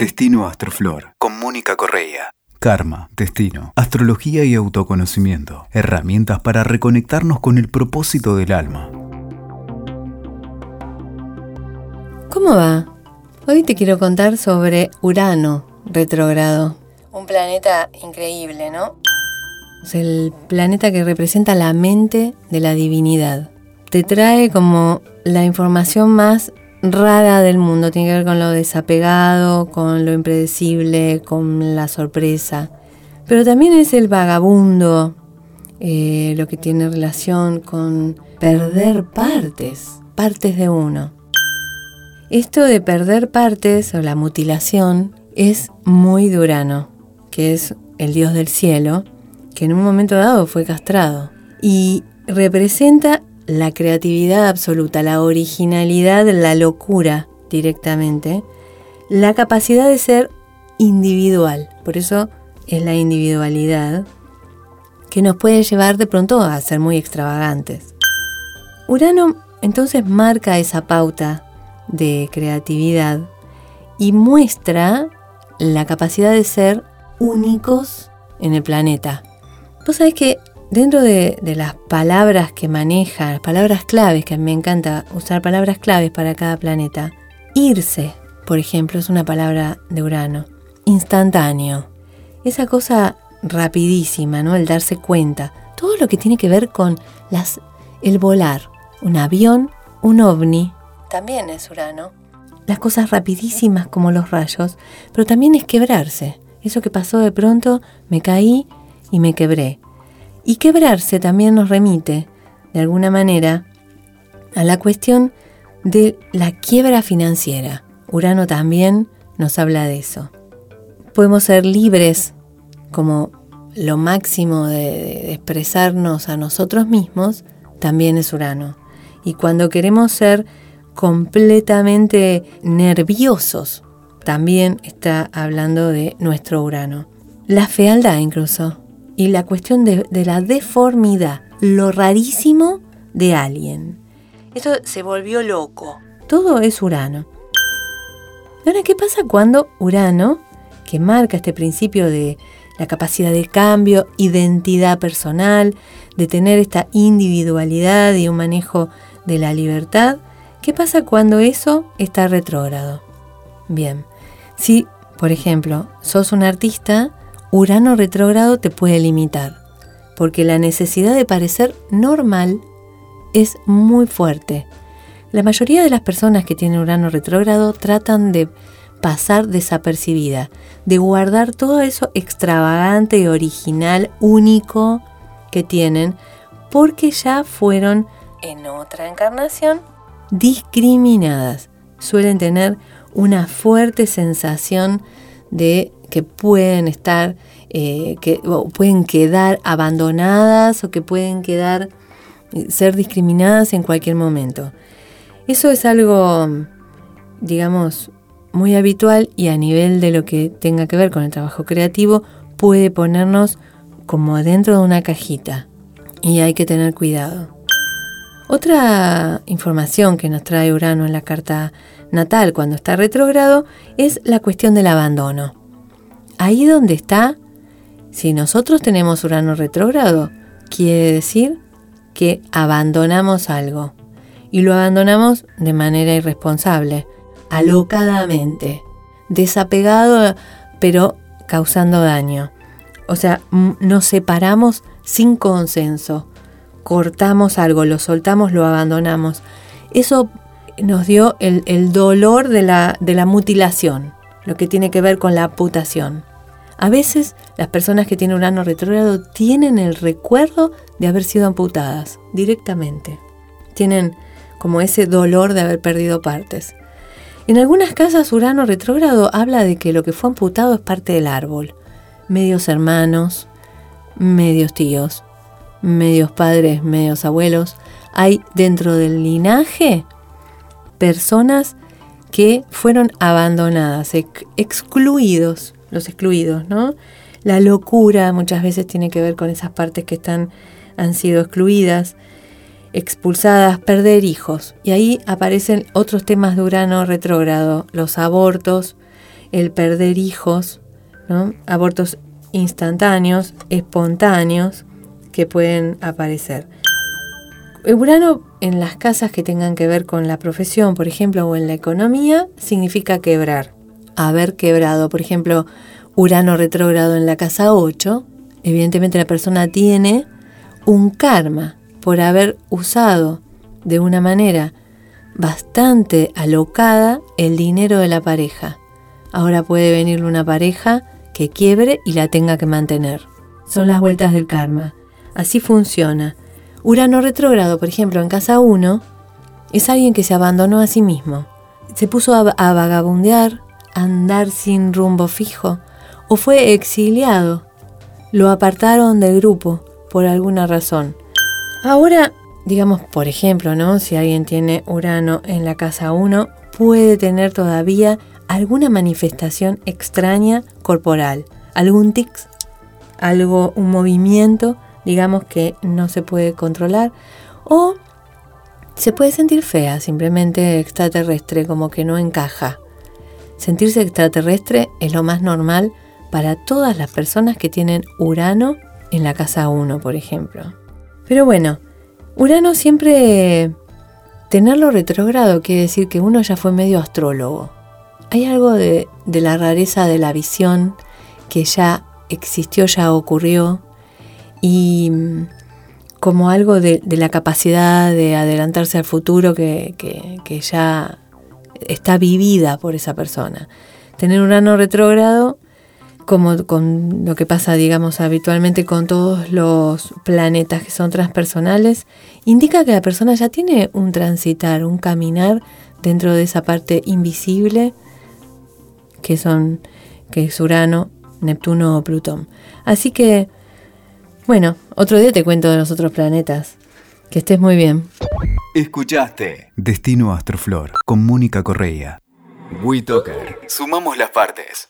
Destino Astroflor, con Mónica Correa. Karma, destino, astrología y autoconocimiento. Herramientas para reconectarnos con el propósito del alma. ¿Cómo va? Hoy te quiero contar sobre Urano retrógrado. Un planeta increíble, ¿no? Es el planeta que representa la mente de la divinidad. Te trae como la información más rara del mundo. Tiene que ver con lo desapegado, con lo impredecible, con la sorpresa. Pero también es el vagabundo, eh, lo que tiene relación con perder partes, partes de uno. Esto de perder partes o la mutilación es muy durano, que es el dios del cielo, que en un momento dado fue castrado. Y representa la creatividad absoluta, la originalidad, la locura directamente, la capacidad de ser individual. Por eso es la individualidad que nos puede llevar de pronto a ser muy extravagantes. Urano entonces marca esa pauta de creatividad y muestra la capacidad de ser únicos en el planeta. Vos sabés que dentro de, las palabras que maneja, las palabras claves, que me encanta usar palabras claves para cada planeta, irse, por ejemplo, es una palabra de Urano. Instantáneo. Esa cosa rapidísima, ¿no? El darse cuenta. Todo lo que tiene que ver con las, el volar. Un avión, un ovni, también es Urano. Las cosas rapidísimas como los rayos, pero también es quebrarse. Eso que pasó de pronto, me caí y me quebré. Y quebrarse también nos remite, de alguna manera, a la cuestión de la quiebra financiera. Urano también nos habla de eso. Podemos ser libres como lo máximo de, expresarnos a nosotros mismos, también es Urano. Y cuando queremos ser completamente nerviosos, también está hablando de nuestro Urano. La fealdad incluso y la cuestión de, la deformidad, lo rarísimo de alguien. Esto se volvió loco. Todo es Urano. Ahora, ¿qué pasa cuando Urano, que marca este principio de la capacidad de cambio, identidad personal, de tener esta individualidad y un manejo de la libertad, ¿qué pasa cuando eso está retrógrado? Bien, si, por ejemplo, sos un artista, Urano retrógrado te puede limitar, porque la necesidad de parecer normal es muy fuerte. La mayoría de las personas que tienen Urano retrógrado tratan de pasar desapercibida, de guardar todo eso extravagante, original, único que tienen, porque ya fueron en otra encarnación discriminadas. Suelen tener una fuerte sensación de que pueden estar, eh, que pueden quedar abandonadas o que pueden quedar, eh, ser discriminadas en cualquier momento. Eso es algo, digamos, muy habitual y a nivel de lo que tenga que ver con el trabajo creativo, puede ponernos como dentro de una cajita y hay que tener cuidado. Otra información que nos trae Urano en la carta natal cuando está retrógrado es la cuestión del abandono ahí donde está, si nosotros tenemos Urano retrógrado, quiere decir que abandonamos algo. Y lo abandonamos de manera irresponsable, alocadamente, desapegado, pero causando daño. O sea, nos separamos sin consenso. Cortamos algo, lo soltamos, lo abandonamos. Eso nos dio el, dolor de la, de la mutilación, lo que tiene que ver con la amputación. A veces las personas que tienen un ano retrógrado tienen el recuerdo de haber sido amputadas directamente. Tienen como ese dolor de haber perdido partes. En algunas casas Urano retrógrado habla de que lo que fue amputado es parte del árbol. Medios hermanos, medios tíos, medios padres, medios abuelos. Hay dentro del linaje personas que fueron abandonadas, excluidos los excluidos, ¿no? La locura muchas veces tiene que ver con esas partes que están, han sido excluidas, expulsadas, perder hijos. Y ahí aparecen otros temas de Urano retrógrado, los abortos el perder hijos, abortos instantáneos, espontáneos, que pueden aparecer. Urano en las casas que tengan que ver con la profesión, por ejemplo, o en la economía, significa quebrar. Haber quebrado, por ejemplo, Urano retrógrado en la casa 8, evidentemente la persona tiene un karma por haber usado de una manera bastante alocada el dinero de la pareja. Ahora puede venirle una pareja que quiebre y la tenga que mantener. Son las vueltas del karma. Así funciona. Urano retrógrado, por ejemplo, en casa 1, es alguien que se abandonó a sí mismo. Se puso a, a vagabundear, andar sin rumbo fijo, o fue exiliado. Lo apartaron del grupo por alguna razón. Ahora, digamos, por ejemplo, ¿no? Si alguien tiene Urano en la casa 1, puede tener todavía alguna manifestación extraña corporal, algún tics, algo, un movimiento digamos que no se puede controlar, o se puede sentir fea, simplemente extraterrestre, como que no encaja. Sentirse extraterrestre es lo más normal para todas las personas que tienen Urano en la casa 1, por ejemplo. Pero bueno, Urano siempre tenerlo retrogrado quiere decir que uno ya fue medio astrólogo. Hay algo de, de la rareza de la visión que ya existió, ya ocurrió, y mm, como algo de, la capacidad de adelantarse al futuro que, ya está vivida por esa persona. Tener un ano retrógrado, como con lo que pasa, digamos, habitualmente con todos los planetas que son transpersonales, indica que la persona ya tiene un transitar, un caminar dentro de esa parte invisible que son que es Urano, Neptuno o Plutón. Así que bueno, otro día te cuento de los otros planetas. Que estés muy bien. Escuchaste Destino Astroflor con Mónica Correa. WeToker. Sumamos las partes.